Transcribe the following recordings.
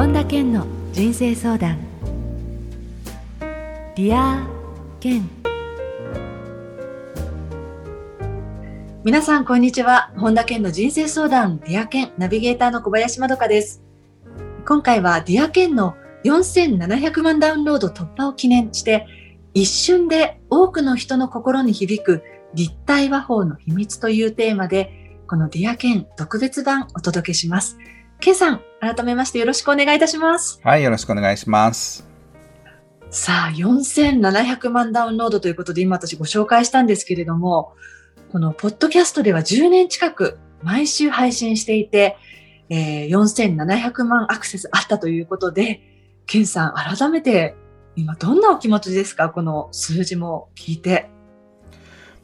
本田健の人生相談。 Dear Ken。皆さんこんにちは。本田健の人生相談 Dear Ken。ナビゲーターの小林まどかです。今回は Dear Ken の4700万ダウンロード突破を記念して一瞬で多くの人の心に響く立体話法の秘密というテーマでこの Dear Ken 特別版お届けします。ケンさん、改めましてよろしくお願いいたします。はい、よろしくお願いします。さあ、4700万ダウンロードということで今私ご紹介したんですけれども、このポッドキャストでは10年近く毎週配信していて、えー、4700万アクセスあったということで、ケンさん、改めて今どんなお気持ちですか？この数字も聞いて。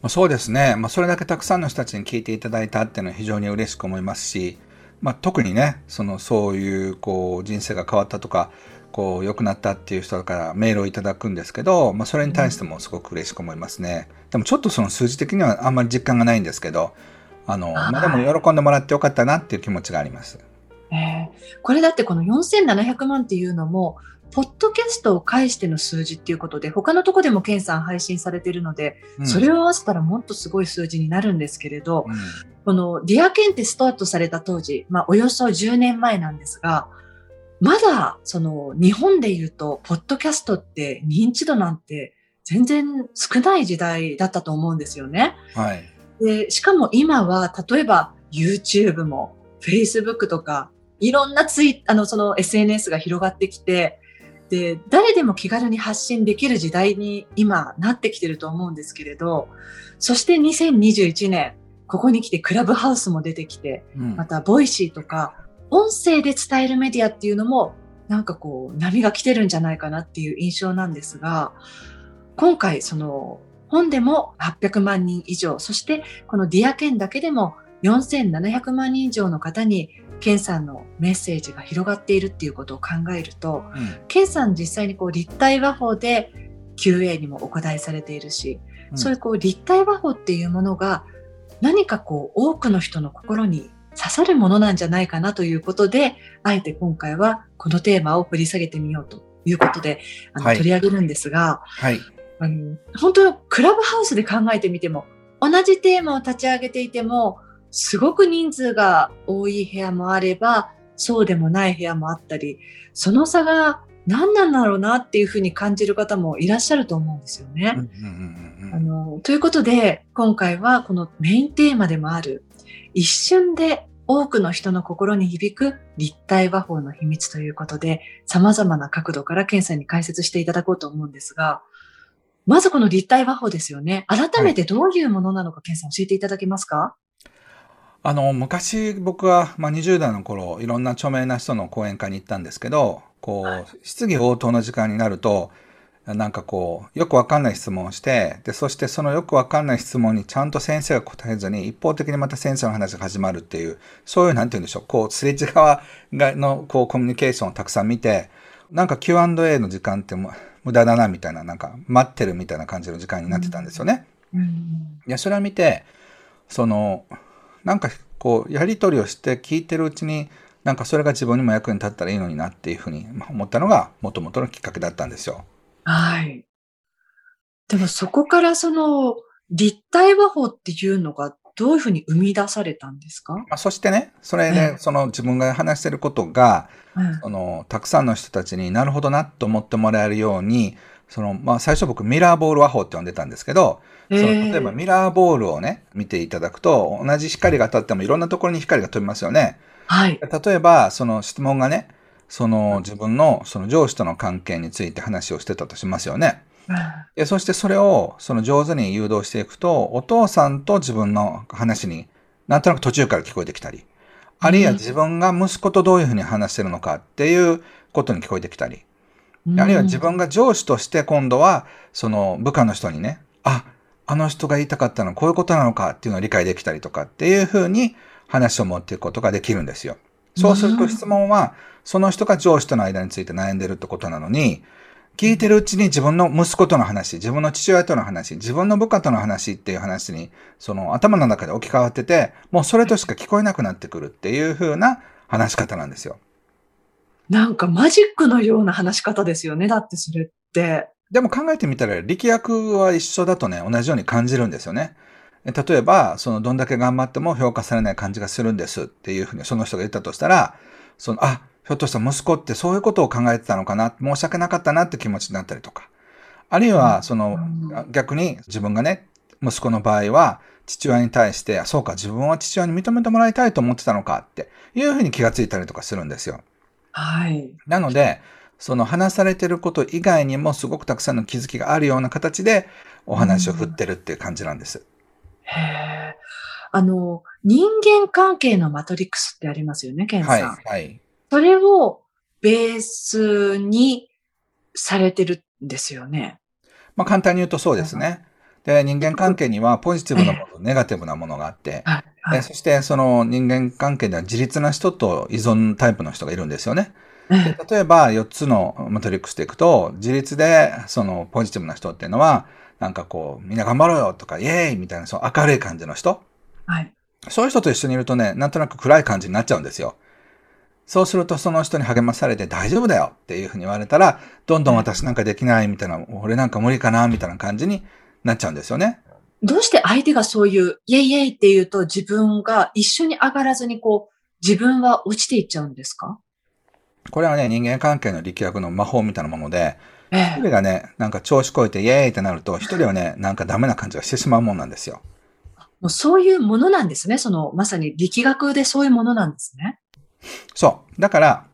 そうですね。まあ、それだけたくさんの人たちに聞いていただいたっていうのは非常に嬉しく思いますし、まあ、特にねそのそういうこう人生が変わったとかこう良くなったっていう人からメールをいただくんですけど、まあ、それに対してもすごく嬉しく思いますね。でもちょっとその数字的にはあんまり実感がないんですけどあのまあ、でも喜んでもらってよかったなっていう気持ちがあります。えー、これだってこの4700万っていうのもポッドキャストを介しての数字っていうことで、他のとこでもケンさん配信されているので、うん、それを合わせたらもっとすごい数字になるんですけれど、うん、このディアケンってスタートされた当時、まあおよそ10年前なんですが、まだその日本で言うと、ポッドキャストって認知度なんて全然少ない時代だったと思うんですよね。はい。で、しかも今は例えば YouTube も Facebook とかいろんなツイあの、その SNS が広がってきて、で、誰でも気軽に発信できる時代に今なってきてると思うんですけれど、そして2021年、ここに来てクラブハウスも出てきて、うん、また Voicy とか、音声で伝えるメディアっていうのも、なんかこう、波が来てるんじゃないかなっていう印象なんですが、今回その本でも800万人以上、そしてこの Dear Ken だけでも4700万人以上の方にケンさんのメッセージが広がっているっていうことを考えると、うん、ケンさん実際にこう立体話法で QA にもお答えされているし、うん、そういうこう立体話法っていうものが何かこう多くの人の心に刺さるものなんじゃないかなということで、あえて今回はこのテーマを掘り下げてみようということで、あの、はい、取り上げるんですが、はい、あの本当クラブハウスで考えてみても、同じテーマを立ち上げていても、すごく人数が多い部屋もあれば、そうでもない部屋もあったり、その差が何なんだろうなっていうふうに感じる方もいらっしゃると思うんですよね。あのということで、今回はこのメインテーマでもある、一瞬で多くの人の心に響く立体和法の秘密ということで、様々な角度から検査に解説していただこうと思うんですが、まずこの立体和法ですよね。改めてどういうものなのか、検査教えていただけますか？あの、昔僕は、まあ、20代の頃、いろんな著名な人の講演会に行ったんですけど、こう、質疑応答の時間になると、なんかこう、よくわかんない質問をして、で、そしてそのよくわかんない質問にちゃんと先生が答えずに、一方的にまた先生の話が始まるっていう、そういう、なんて言うんでしょう、こう、すれ違側の、こう、コミュニケーションをたくさん見て、なんか Q&A の時間って無駄だな、みたいな、なんか、待ってるみたいな感じの時間になってたんですよね。うん、いや、それを見て、その、なんかこう、やり取りをして聞いてるうちに、なんかそれが自分にも役に立ったらいいのになっていうふうに思ったのが、もともとのきっかけだったんですよ。はい。でもそこからその、立体和法っていうのがどういうふうに生み出されたんですか、まあ、そしてね、それで、その自分が話してることが、その、たくさんの人たちになるほどなと思ってもらえるように、その、まあ、最初僕ミラーボール和法って呼んでたんですけど、その例えばミラーボールをね、見ていただくと、同じ光が当たってもいろんなところに光が飛びますよね。はい。例えば、その質問がね、その自分のその上司との関係について話をしてたとしますよね。でそしてそれをその上手に誘導していくと、お父さんと自分の話になんとなく途中から聞こえてきたり、あるいは自分が息子とどういうふうに話してるのかっていうことに聞こえてきたり、あるいは自分が上司として今度はその部下の人にね、あ、あの人が言いたかったのはこういうことなのかっていうのを理解できたりとかっていうふうに話を持っていくことができるんですよ。そうすると質問は、その人が上司との間について悩んでるってことなのに、聞いてるうちに自分の息子との話、自分の父親との話、自分の部下との話っていう話に、その頭の中で置き換わってて、もうそれとしか聞こえなくなってくるっていう風な話し方なんですよ。なんかマジックのような話し方ですよね。だってそれって。でも考えてみたら、力学は一緒だとね、同じように感じるんですよね。例えば、その、どんだけ頑張っても評価されない感じがするんですっていうふうにその人が言ったとしたら、その、あ、ひょっとしたら息子ってそういうことを考えてたのかな、申し訳なかったなって気持ちになったりとか。あるいは、その、逆に自分がね、息子の場合は、父親に対して、そうか、自分は父親に認めてもらいたいと思ってたのかっていうふうに気がついたりとかするんですよ。はい。なので、その話されてること以外にもすごくたくさんの気づきがあるような形でお話を振ってるっていう感じなんです。へえ。あの、人間関係のマトリックスってありますよね、ケンさん。はい、はい。それをベースにされてるんですよね。まあ簡単に言うとそうですね。で、人間関係にはポジティブなもの、ネガティブなものがあって、そしてその人間関係では自立な人と依存タイプの人がいるんですよね。で例えば4つのマトリックスでいくと、自立でそのポジティブな人っていうのは、なんかこう、みんな頑張ろうよとか、イエーイみたいな、その明るい感じの人。はい。そういう人と一緒にいるとね、なんとなく暗い感じになっちゃうんですよ。そうするとその人に励まされて大丈夫だよっていうふうに言われたら、どんどん私なんかできないみたいな、俺なんか無理かなみたいな感じになっちゃうんですよね。どうして相手がそういう、イェイイェイって言うと自分が一緒に上がらずにこう、自分は落ちていっちゃうんですか？これはね、人間関係の力学の魔法みたいなもので、え一人がね、なんか調子こいてイエーイってなると、一人はね、なんかダメな感じがしてしまうもんなんですよ。もうそういうものなんですね。その、まさに力学でそういうものなんですね。そう。だから、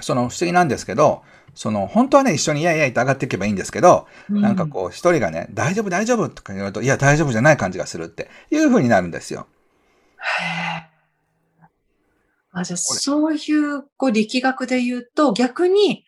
その不思議なんですけど、その本当はね、一緒にイエーイイエーイって上がっていけばいいんですけど、なんかこう、一人がね、大丈夫大丈夫とか言われると、いや、大丈夫じゃない感じがするっていう風になるんですよ。へーあ、じゃあ、そういう、こう、力学で言うと、逆に、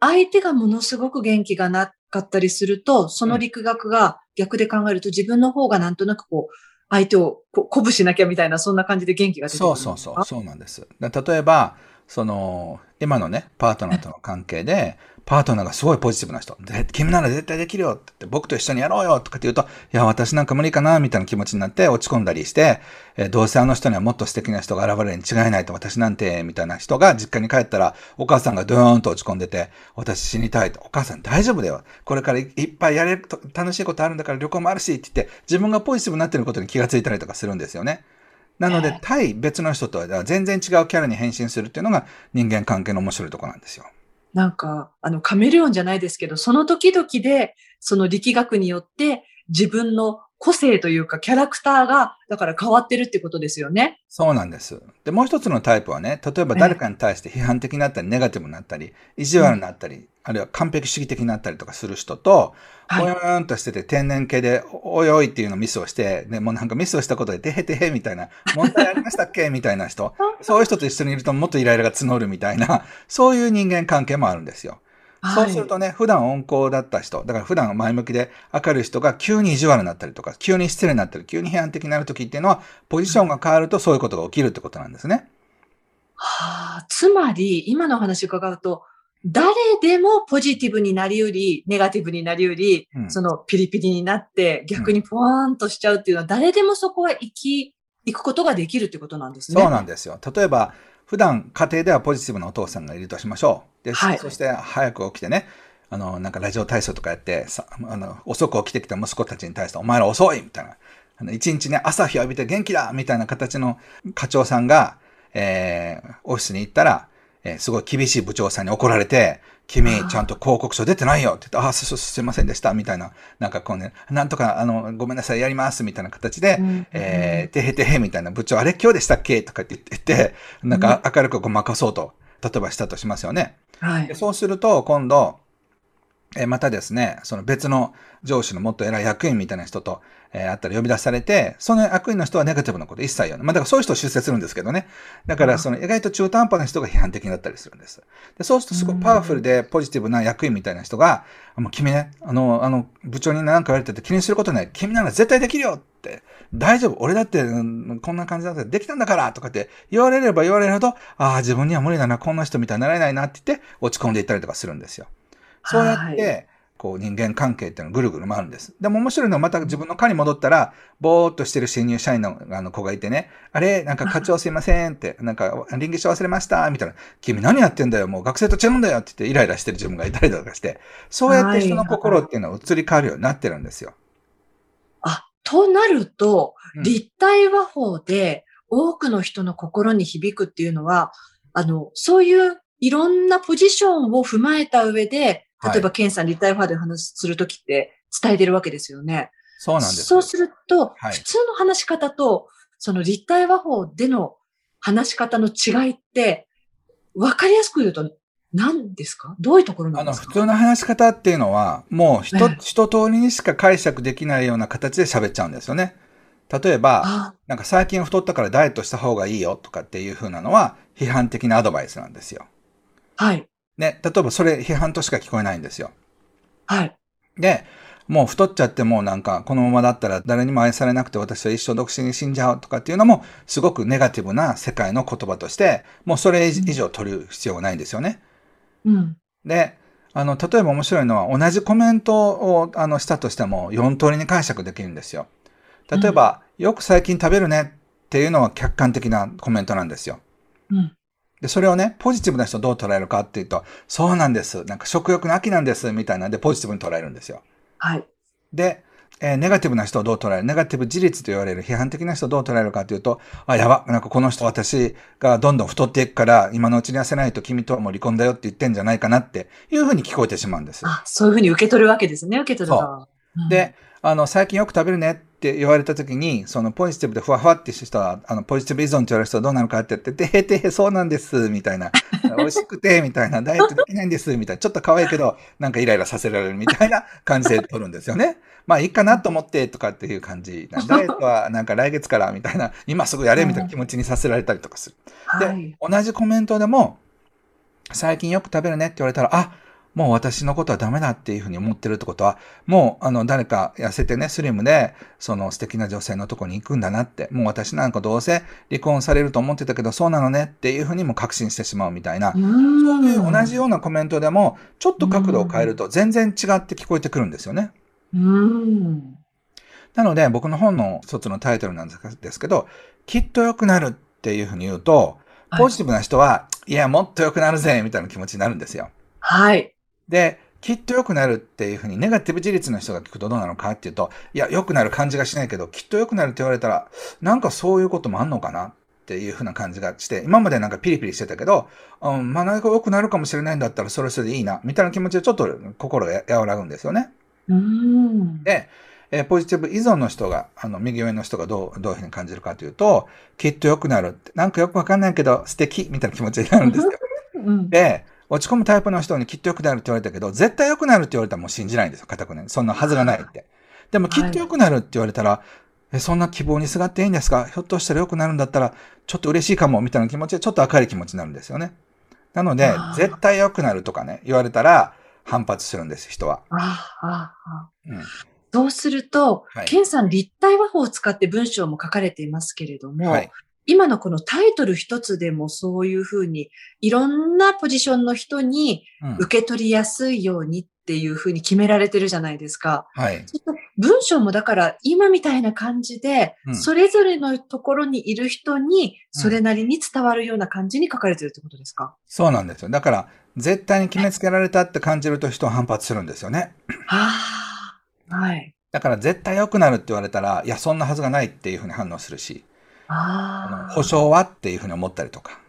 相手がものすごく元気がなかったりすると、その力学が逆で考えると、自分の方がなんとなくこう、相手をこ鼓舞しなきゃみたいな、そんな感じで元気が出てくるそうんですか？そうそう、そうなんです。で例えば、その、今のね、パートナーとの関係で、パートナーがすごいポジティブな人。で、君なら絶対できるよって言って、僕と一緒にやろうよとかって言うと、いや、私なんか無理かなみたいな気持ちになって落ち込んだりして、えーどうせあの人にはもっと素敵な人が現れるに違いないと私なんて、みたいな人が実家に帰ったら、お母さんがドーンと落ち込んでて、私死にたいと。お母さん大丈夫だよ。これからいいっぱいやれると、楽しいことあるんだから旅行もあるしって言って、自分がポジティブになってることに気がついたりとかするんですよね。なのでええ、対別の人とは全然違うキャラに変身するっていうのが人間関係の面白いところなんですよ。なんか、あの、カメレオンじゃないですけど、その時々で、その力学によって、自分の個性というか、キャラクターが、だから変わってるってことですよね。そうなんです。で、もう一つのタイプはね、例えば誰かに対して批判的になったり、ネガティブになったり、意地悪になったり、あるいは完璧主義的になったりとかする人と、はいぽよーんとしてて天然系で、おいおいっていうのをミスをして、でもうなんかミスをしたことで、てへてへみたいな、問題ありましたっけ？みたいな人、そういう人と一緒にいるともっとイライラが募るみたいな、そういう人間関係もあるんですよ。そうするとね、普段温厚だった人、だから普段前向きで明るい人が急に意地悪になったりとか、急に失礼になったり、急に批判的になるときっていうのは、ポジションが変わるとそういうことが起きるってことなんですね。はあ、つまり、今のお話を伺うと、誰でもポジティブになりうり、ネガティブになりうり、うんそのピリピリになって、逆にポワーンとしちゃうっていうのは、誰でもそこは生き、行くことができるってことなんですね。そうなんですよ。例えば、普段家庭ではポジティブなお父さんがいるとしましょう。で、はいそして早く起きてね、あの、なんかラジオ体操とかやって、さあの遅く起きてきた息子たちに対して、お前ら遅いみたいな。あの一日ね、朝日浴びて元気だみたいな形の課長さんが、えーオフィスに行ったら、えーすごい厳しい部長さんに怒られて、君、ちゃんと広告書出てないよって言って、あ、す、す、すいませんでした、みたいな、なんかこうね、なんとか、あの、ごめんなさい、やります、みたいな形で、うんえー、てへてへみたいな部長、あれ今日でしたっけとかって言って、なんか明るくごまかそうと、例えばしたとしますよね。はいで。そうすると、今度、えーまたですね、その別の上司のもっと偉い役員みたいな人と、えーあったら呼び出されて、その役員の人はネガティブなこと一切言わない。まあだからそういう人を出世するんですけどね。だからその意外と中途半端な人が批判的になったりするんです。でそうするとすごいパワフルでポジティブな役員みたいな人が、あもう君ね、あの、あの、部長に何か言われてて気にすることない。君なら絶対できるよって。大丈夫。俺だって、うんこんな感じだってできたんだからとかって言われれば言われるほど、ああ、自分には無理だな、こんな人みたいになれないなって言って落ち込んでいったりとかするんですよ。そうやって、はこう人間関係っていうのがぐるぐる回るんです。でも面白いのはまた自分の課に戻ったら、ぼーっとしてる新入社員のあの子がいてね、あれなんか課長すいませんって、なんか臨機書忘れましたみたいな、君何やってんだよもう学生と違うんだよって言ってイライラしてる自分がいたりとかして、そうやって人の心っていうのは移り変わるようになってるんですよ。あ、となると、立体和法で多くの人の心に響くっていうのは、あの、そういういろんなポジションを踏まえた上で、例えば、ケンさん立体派で話するときって伝えてるわけですよね。そうなんです。そうすると、はい、普通の話し方と、その立体和法での話し方の違いって、わかりやすく言うと何ですか？どういうところなんですか？あの、普通の話し方っていうのは、もう一、一通りにしか解釈できないような形で喋っちゃうんですよね。例えば、なんか最近太ったからダイエットした方がいいよとかっていう風なのは、批判的なアドバイスなんですよ。はい。ね、例えばそれ批判としか聞こえないんですよ。はい。で、もう太っちゃってもなんかこのままだったら誰にも愛されなくて私は一生独身に死んじゃうとかっていうのもすごくネガティブな世界の言葉としてもうそれ以上取る必要がないんですよね。うん。で、あの、例えば面白いのは同じコメントをあのしたとしても4通りに解釈できるんですよ。例えば、うん、よく最近食べるねっていうのは客観的なコメントなんですよ。うん。で、それをね、ポジティブな人どう捉えるかっていうと、そうなんです。なんか食欲の秋なんです。みたいなんでポジティブに捉えるんですよ。はい。で、えー、ネガティブな人をどう捉える？ネガティブ自立と言われる批判的な人をどう捉えるかというと、あ、やば、なんかこの人私がどんどん太っていくから、今のうちに痩せないと君とはもう離婚だよって言ってんじゃないかなっていうふうに聞こえてしまうんです。あ、そういうふうに受け取るわけですね、受け取ると。そう。うん、で、あの、最近よく食べるねって言われたときに、そのポジティブでふわふわってした人は、あの、ポジティブ依存って言われる人はどうなるかって言って、てへてへ、そうなんです、みたいな。美味しくて、みたいな。ダイエットできないんです、みたいな。ちょっと可愛いけど、なんかイライラさせられるみたいな 感じで取るんですよね。まあいいかなと思ってとかっていう感じ。ダイエットはなんか来月からみたいな、今すぐやれみたいな気持ちにさせられたりとかする。で、同じコメントでも、最近よく食べるねって言われたら、あ、もう私のことはダメだっていうふうに思ってるってことは、もう、あの、誰か痩せてね、スリムで、その素敵な女性のとこに行くんだなって、もう私なんかどうせ離婚されると思ってたけど、そうなのねっていうふうにも確信してしまうみたいな、そういう同じようなコメントでも、ちょっと角度を変えると全然違って聞こえてくるんですよね。うんなので、僕の本の一つのタイトルなんですけど、きっと良くなるっていうふうに言うと、ポジティブな人は、はい、いや、もっと良くなるぜみたいな気持ちになるんですよ。はい。で、きっと良くなるっていうふうにネガティブ自立の人が聞くとどうなのかっていうと、いや、良くなる感じがしないけど、きっと良くなるって言われたら、なんかそういうこともあんのかなっていうふうな感じがして、今までなんかピリピリしてたけど、うん、まあ何か良くなるかもしれないんだったらそれそれでいいな、みたいな気持ちでちょっと心が和らぐんですよね。うんで、えー、ポジティブ依存の人が、あの、右上の人がどう、どういうふうに感じるかというと、きっと良くなるって、なんかよくわかんないけど素敵みたいな気持ちになるんですよ。うん、で、落ち込むタイプの人にきっと良くなるって言われたけど、絶対良くなるって言われたらもう信じないんですよ、固くね。そんなはずがないって。でもきっと良くなるって言われたら、はい、え、そんな希望にすがっていいんですか？ひょっとしたら良くなるんだったら、ちょっと嬉しいかも、みたいな気持ちで、ちょっと明るい気持ちになるんですよね。なので、絶対良くなるとかね、言われたら、反発するんです、人は。ああ、あうん、そうすると、はい、ケンさん立体和法を使って文章も書かれていますけれども、はい、今のこのタイトル一つでもそういうふうに、いろんなポジションの人に受け取りやすいようにっていうふうに決められてるじゃないですか。はい。文章もだから今みたいな感じで、それぞれのところにいる人にそれなりに伝わるような感じに書かれてるってことですか、そうなんですよ。だから、絶対に決めつけられたって感じると人は反発するんですよね。はあ。はい。だから絶対良くなるって言われたら、いや、そんなはずがないっていうふうに反応するし。あ保証はっていうふうに思ったりとか。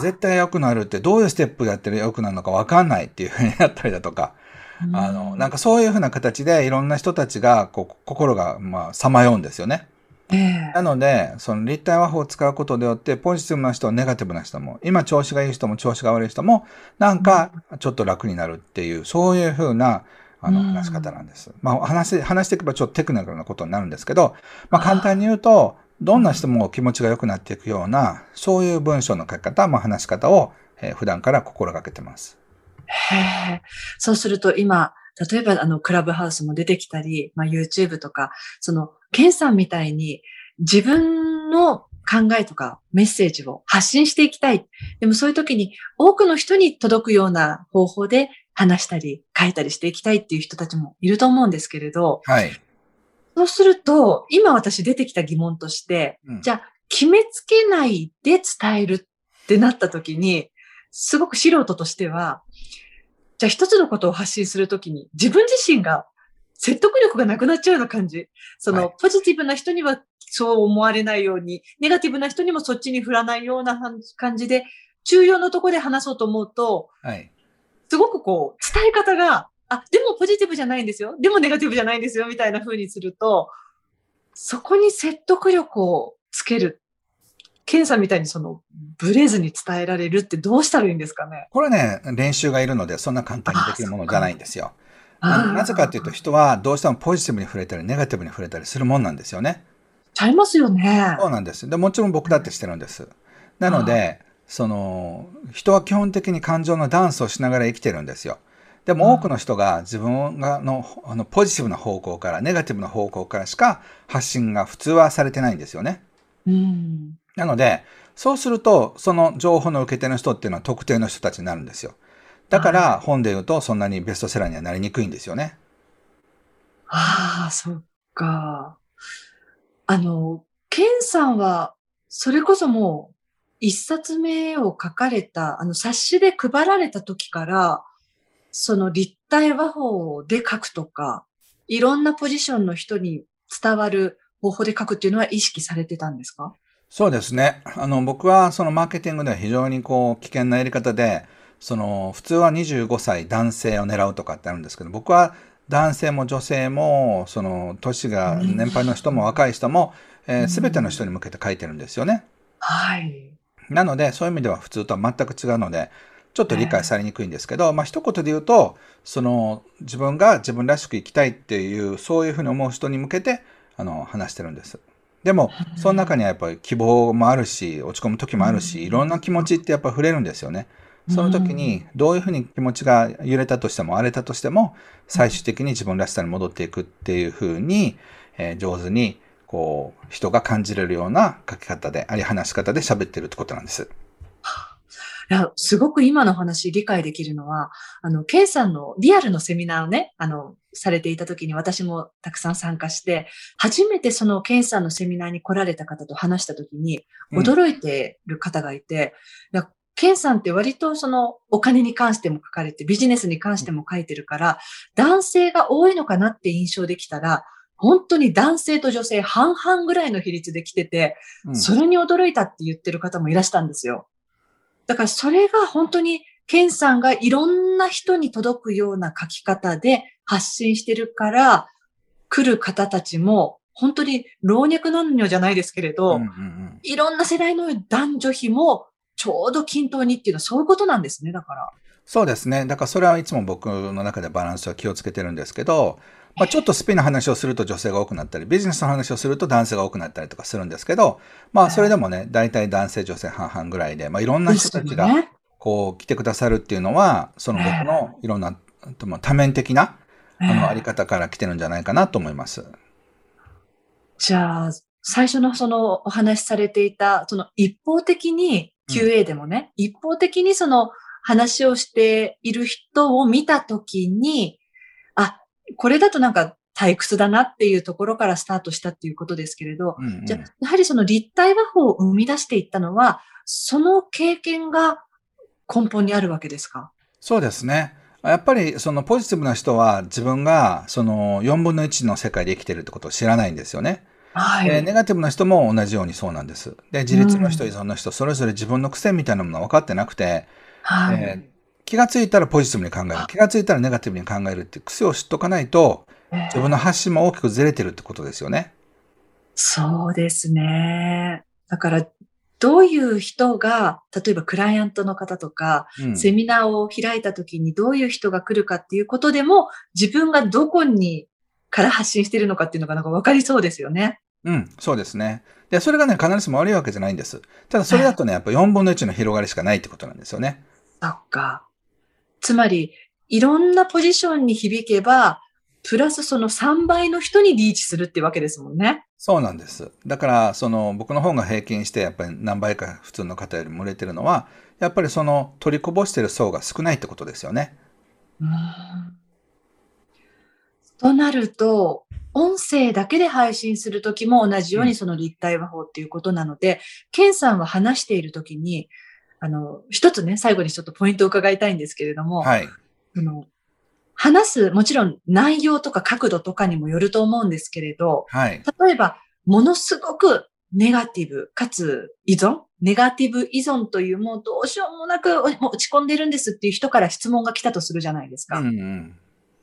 絶対良くなるってどういうステップやってる良くなるのか分かんないっていうふうになったりだとか。あの、なんかそういうふうな形でいろんな人たちが、こう、心が、まあ、さまようんですよね。えー、なので、その立体和法を使うことによって、ポジティブな人、ネガティブな人も、今調子がいい人も調子が悪い人も、なんかちょっと楽になるっていう、そういうふうな、あの、話し方なんです。まあ、話、話していけばちょっとテクニカルなことになるんですけど、まあ、簡単に言うと、どんな人も気持ちが良くなっていくような、そういう文章の書き方、まあ、話し方を、えー、普段から心がけてます。へえ。そうすると今、例えばあの、クラブハウスも出てきたり、まあ、YouTube とか、その、ケンさんみたいに自分の考えとかメッセージを発信していきたい。でもそういう時に多くの人に届くような方法で話したり書いたりしていきたいっていう人たちもいると思うんですけれど、はい。そうすると、今私出てきた疑問として、うんじゃあ、決めつけないで伝えるってなった時に、すごく素人としては、じゃあ一つのことを発信するときに、自分自身が説得力がなくなっちゃうような感じ。その、はいポジティブな人にはそう思われないように、ネガティブな人にもそっちに振らないような感じで、重要なところで話そうと思うと、はい。すごくこう、伝え方が、あ、でもポジティブじゃないんですよ。でもネガティブじゃないんですよ。みたいな風にすると、そこに説得力をつける。ケンさんみたいにその、ブレずに伝えられるってどうしたらいいんですかねこれね、練習がいるので、そんな簡単にできるものじゃないんですよ。なぜかというと、人はどうしてもポジティブに触れたり、ネガティブに触れたりするもんなんですよね。ちゃいますよね。そうなんです。で、もちろん僕だってしてるんです。なので、その、人は基本的に感情のダンスをしながら生きてるんですよ。でも多くの人が自分がのあのポジティブな方向から、ネガティブな方向からしか発信が普通はされてないんですよね。うん。なので、そうすると、その情報の受け手の人っていうのは特定の人たちになるんですよ。だから、本で言うと、そんなにベストセラーにはなりにくいんですよね。ああ、そっか。あの、ケンさんは、それこそもう、一冊目を書かれた、あの、冊子で配られた時から、その立体和法で書くとか、いろんなポジションの人に伝わる方法で書くっていうのは意識されてたんですか？そうですね。あの、僕はそのマーケティングでは非常にこう、危険なやり方で、その、普通は25歳男性を狙うとかってあるんですけど、僕は男性も女性も、その、年が年配の人も若い人も、えー、全ての人に向けて書いてるんですよね。はい。なので、そういう意味では普通とは全く違うので、ちょっと理解されにくいんですけど、まあ一言で言うと、その自分が自分らしく生きたいっていう、そういうふうに思う人に向けて、あの、話してるんです。でも、その中にはやっぱり希望もあるし、落ち込む時もあるし、いろんな気持ちってやっぱ触れるんですよね。その時に、どういうふうに気持ちが揺れたとしても、荒れたとしても、最終的に自分らしさに戻っていくっていうふうに、えー上手に、こう、人が感じれるような書き方であり、話し方で喋ってるってことなんです。いや、すごく今の話理解できるのは、あの、ケンさんのリアルのセミナーをね、あの、されていた時に私もたくさん参加して、初めてそのケンさんのセミナーに来られた方と話した時に、うん驚いてる方がいて、いやケンさんって割とそのお金に関しても書かれて、ビジネスに関しても書いてるから、男性が多いのかなって印象できたら、本当に男性と女性半々ぐらいの比率で来てて、うんそれに驚いたって言ってる方もいらしたんですよ。だからそれが本当に、ケンさんがいろんな人に届くような書き方で発信してるから、来る方たちも、本当に老若男女じゃないですけれど、うんうんうんいろんな世代の男女比もちょうど均等にっていうのはそういうことなんですね、だから。そうですね。だからそれはいつも僕の中でバランスは気をつけてるんですけど、まあ、ちょっとスピンの話をすると女性が多くなったり、ビジネスの話をすると男性が多くなったりとかするんですけど、まあそれでもね、大体男性女性半々ぐらいで、まあいろんな人たちがね。こう来てくださるっていうのは、その僕のいろんな多面的なあのあり方から来てるんじゃないかなと思います。じゃあ、最初のそのお話しされていた、その一方的に QA でもね、一方的にその話をしている人を見たときに、あ、これだとなんか退屈だなっていうところからスタートしたっていうことですけれど、うんうんじゃあ、やはりその立体和法を生み出していったのは、その経験が根本にあるわけですか？そうですね。やっぱりそのポジティブな人は自分がその4分の1の世界で生きてるってことを知らないんですよね。はい。でネガティブな人も同じようにそうなんです。で、自立の人、依存の人、それぞれ自分の癖みたいなものは分かってなくて、はい。えー気がついたらポジティブに考える、気がついたらネガティブに考えるって癖を知っとかないと、自分の発信も大きくずれてるってことですよね。そうですね。だから、どういう人が、例えばクライアントの方とか、うんセミナーを開いた時にどういう人が来るかっていうことでも、自分がどこにから発信しているのかっていうのがなんか分かりそうですよね。うん、そうですね。で、それがね、必ずしも悪いわけじゃないんです。ただ、それだとね、やっぱ4分の1の広がりしかないってことなんですよね。そっか。つまり、いろんなポジションに響けば、プラスその3倍の人にリーチするってわけですもんね。そうなんです。だから、その、僕の方が平均して、やっぱり何倍か普通の方よりも売れてるのは、やっぱりその、取りこぼしてる層が少ないってことですよね。となると、音声だけで配信するときも同じようにその立体話法っていうことなので、うん、ケンさんは話しているときに、あの、一つね、最後にちょっとポイントを伺いたいんですけれども、はい。あの話す、もちろん内容とか角度とかにもよると思うんですけれど、はい。例えば、ものすごくネガティブかつ依存ネガティブ依存というもうどうしようもなく落ち込んでるんですっていう人から質問が来たとするじゃないですか。うんうん、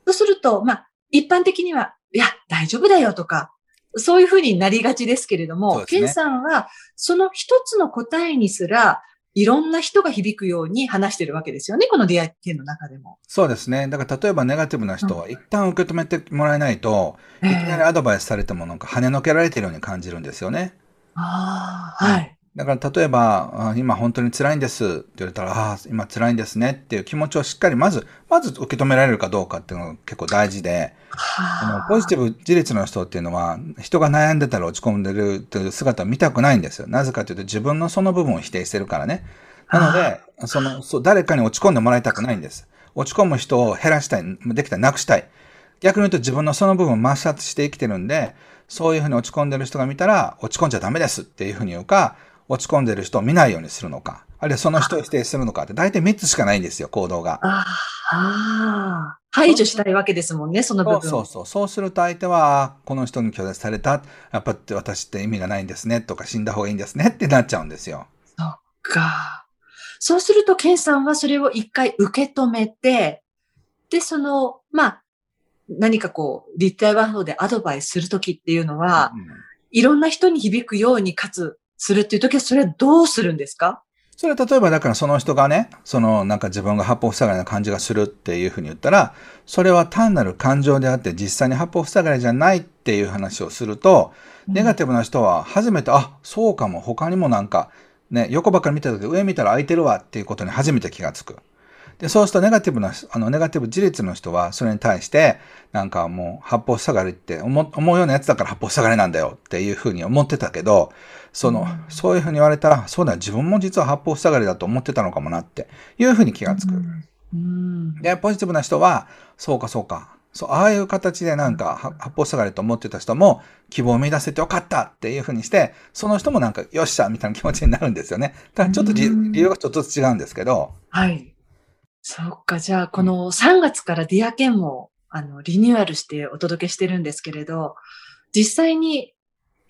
そうすると、まあ、一般的には、いや、大丈夫だよとか、そういうふうになりがちですけれども、ね、ケンさんは、その一つの答えにすら、いろんな人が響くように話してるわけですよね、この出会いっていうの中でも。そうですね。だから例えばネガティブな人は一旦受け止めてもらえないと、うん、いきなりアドバイスされてもなんか跳ねのけられてるように感じるんですよね。ああ、はい。だから例えば、今本当に辛いんですって言われたら、ああ、今辛いんですねっていう気持ちをしっかりまず、まず受け止められるかどうかっていうのが結構大事で、あのポジティブ自立の人っていうのは、人が悩んでたら落ち込んでるっていう姿を見たくないんですよ。なぜかというと自分のその部分を否定してるからね。なので、その、そう、誰かに落ち込んでもらいたくないんです。落ち込む人を減らしたい、できたらなくしたい。逆に言うと自分のその部分を抹殺して生きてるんで、そういうふうに落ち込んでる人が見たら、落ち込んじゃダメですっていうふうに言うか、落ち込んでる人を見ないようにするのか、あるいはその人を否定するのかって、大体3つしかないんですよ、行動が。ああ。排除したいわけですもんね、その部分そうそうそう。すると相手は、この人に拒絶された、やっぱって私って意味がないんですね、とか死んだ方がいいんですねってなっちゃうんですよ。そっか。そうすると、ケンさんはそれを一回受け止めて、で、その、まあ、何かこう、立体話法でアドバイスするときっていうのは、うん、いろんな人に響くように、かつ、するっていうときは、それはどうするんですか？それは例えばだからその人がね、そのなんか自分が八方塞がりな感じがするっていうふうに言ったら、それは単なる感情であって実際に八方塞がりじゃないっていう話をすると、ネガティブな人は初めて、あ、そうかも、他にもなんかね、横ばっかり見た時上見たら空いてるわっていうことに初めて気がつく。で、そうするとネガティブな、あの、ネガティブ自立の人は、それに対して、なんかもう、八方塞がりって思思うようなやつだから八方塞がりなんだよっていうふうに思ってたけど、その、うん、そういうふうに言われたら、そうだ、自分も実は八方塞がりだと思ってたのかもなっていうふうに気がつく。で、ポジティブな人は、そうかそうか、そう、ああいう形でなんか、八方塞がりと思ってた人も、希望を見出せてよかったっていうふうにして、その人もなんか、よっしゃみたいな気持ちになるんですよね。ただちょっと理由がちょっとずつ違うんですけど。はい。そっか、じゃあ、この3月からディアケンも、あの、リニューアルしてお届けしてるんですけれど、実際に、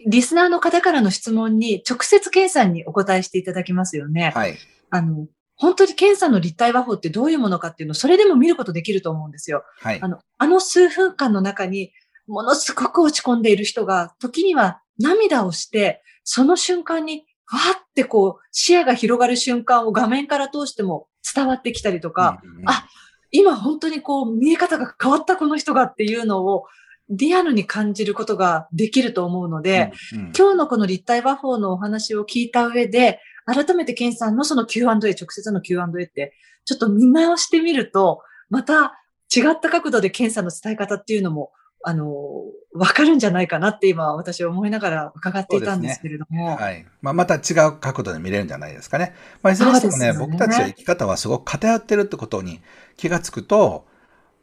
リスナーの方からの質問に直接ケンさんにお答えしていただきますよね。はい。あの、本当に検査の立体和法ってどういうものかっていうのをそれでも見ることできると思うんですよ。はい。あの、あの数分間の中にものすごく落ち込んでいる人が時には涙をして、その瞬間にわってこう視野が広がる瞬間を画面から通しても伝わってきたりとか、うんうん、あ、今本当にこう見え方が変わったこの人がっていうのをリアルに感じることができると思うので、うんうん、今日のこの立体和法のお話を聞いた上で、改めてケンさんのその Q&A、直接の Q&A って、ちょっと見直してみると、また違った角度でケンさんの伝え方っていうのも、あの、わかるんじゃないかなって今私は思いながら伺っていたんですけれども。ね、はい。まあ、また違う角度で見れるんじゃないですかね。まあ、いずれにしてもね、ね僕たちは生き方はすごく偏ってるってことに気がつくと、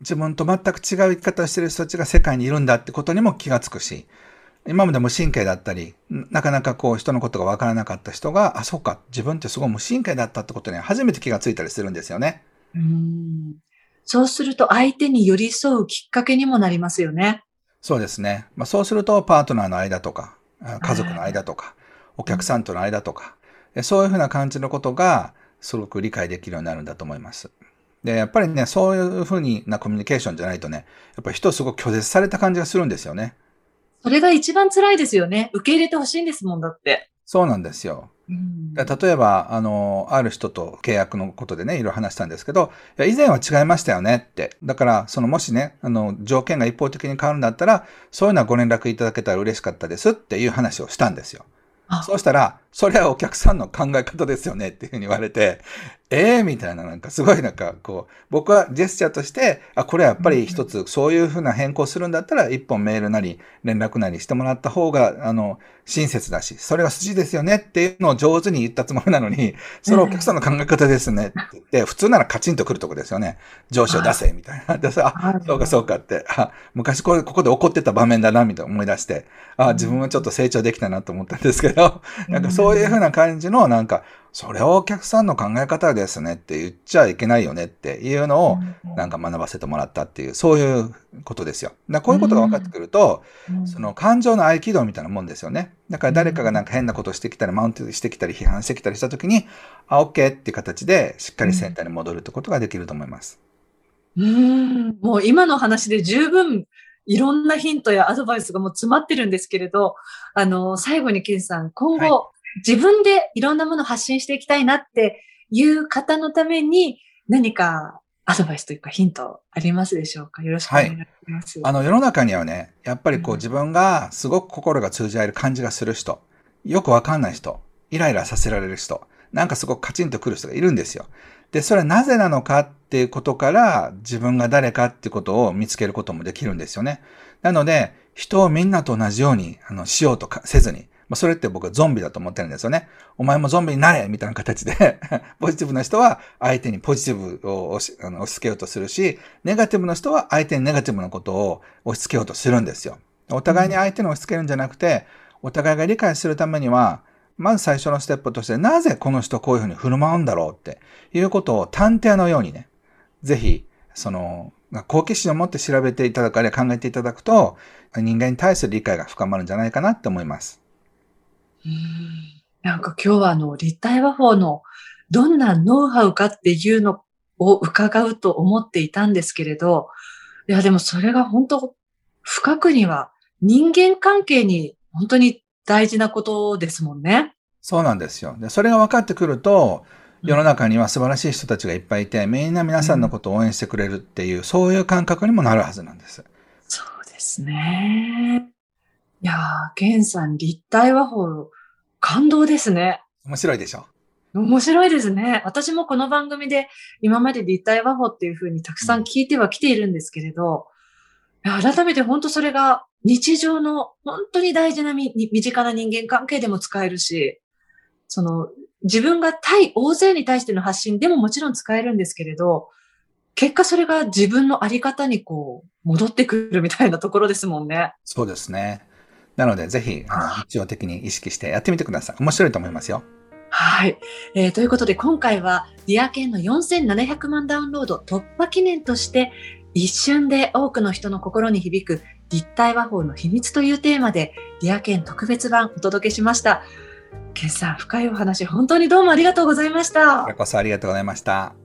自分と全く違う生き方をしている人たちが世界にいるんだってことにも気がつくし、今まで無神経だったり、なかなかこう人のことがわからなかった人が、あ、そうか、自分ってすごい無神経だったってことに初めて気がついたりするんですよね。うんそうすると相手に寄り添うきっかけにもなりますよね。そうですね。まあ、そうするとパートナーの間とか、家族の間とか、お客さんとの間とか、そういうふうな感じのことがすごく理解できるようになるんだと思います。で、やっぱりね、そういうふうになコミュニケーションじゃないとね、やっぱり人をすごく拒絶された感じがするんですよね。それが一番辛いですよね。受け入れてほしいんですもんだって。そうなんですよ。うん、例えば、あの、ある人と契約のことでね、いろいろ話したんですけど、いや以前は違いましたよねって。だから、そのもしね、あの、条件が一方的に変わるんだったら、そういうのはご連絡いただけたら嬉しかったですっていう話をしたんですよ。そうしたら、それはお客さんの考え方ですよねっていうふうに言われて、え えー、みたいな、なんかすごいなんかこう、僕はジェスチャーとして、あ、これやっぱり一つそういうふうな変更するんだったら、一本メールなり連絡なりしてもらった方が、あの、親切だし、それが筋ですよねっていうのを上手に言ったつもりなのに、そのお客さんの考え方ですねって言って、普通ならカチンとくるとこですよね。上司を出せ、みたいな。で、あ、そうかそうかって、あ、昔これ、ここで怒ってた場面だな、みたいな思い出して、あ、自分はちょっと成長できたなと思ったんですけど、なんかそういうふうな感じの、なんか、それはお客さんの考え方ですねって言っちゃいけないよねっていうのをなんか学ばせてもらったっていう、そういうことですよ。だこういうことが分かってくると、その感情の合気道みたいなもんですよね。だから誰かがなんか変なことしてきたり、マウントしてきたり、批判してきたりしたときに、あ、OK っていう形でしっかりセンターに戻るってことができると思います。うん、もう今の話で十分いろんなヒントやアドバイスがもう詰まってるんですけれど、あの、最後にケンさん、今後、はい自分でいろんなものを発信していきたいなっていう方のために何かアドバイスというかヒントありますでしょうか？よろしくお願いします。はい、あの世の中にはね、やっぱりこう自分がすごく心が通じ合える感じがする人、よくわかんない人、イライラさせられる人、なんかすごくカチンとくる人がいるんですよ。で、それはなぜなのかっていうことから自分が誰かっていうことを見つけることもできるんですよね。なので、人をみんなと同じようにあのしようとかせずに、まあ、それって僕はゾンビだと思ってるんですよね。お前もゾンビになれみたいな形で ポジティブな人は相手にポジティブを押しあの押し付けようとするし、ネガティブな人は相手にネガティブなことを押し付けようとするんですよ。お互いに相手に押し付けるんじゃなくて、お互いが理解するためには、まず最初のステップとして、なぜこの人こういうふうに振る舞うんだろうっていうことを探偵のようにね、ぜひ、その、好奇心を持って調べていただく、あるいは考えていただくと、人間に対する理解が深まるんじゃないかなって思います。なんか今日はあの、立体和法のどんなノウハウかっていうのを伺うと思っていたんですけれど、いやでもそれが本当深くには人間関係に本当に大事なことですもんね。そうなんですよ。で、それが分かってくると、世の中には素晴らしい人たちがいっぱいいて、みんな皆さんのことを応援してくれるっていう、そういう感覚にもなるはずなんです。そうですね。いやー、ゲンさん、立体和法、感動ですね。面白いでしょ？面白いですね。私もこの番組で今まで立体和法っていうふうにたくさん聞いてはきているんですけれど、うん、改めて本当それが日常の本当に大事な身近な人間関係でも使えるし、その自分が対大勢に対しての発信でももちろん使えるんですけれど、結果それが自分のあり方にこう戻ってくるみたいなところですもんね。そうですね。なので、ぜひ、あの、日常的に意識してやってみてください。面白いと思いますよ。はい。えー、ということで、今回は、ディアケンの4700万ダウンロード突破記念として、一瞬で多くの人の心に響く立体和法の秘密というテーマで、ディアケン特別版お届けしました。ケンさん、深いお話、本当にどうもありがとうございました。こちらこそありがとうございました。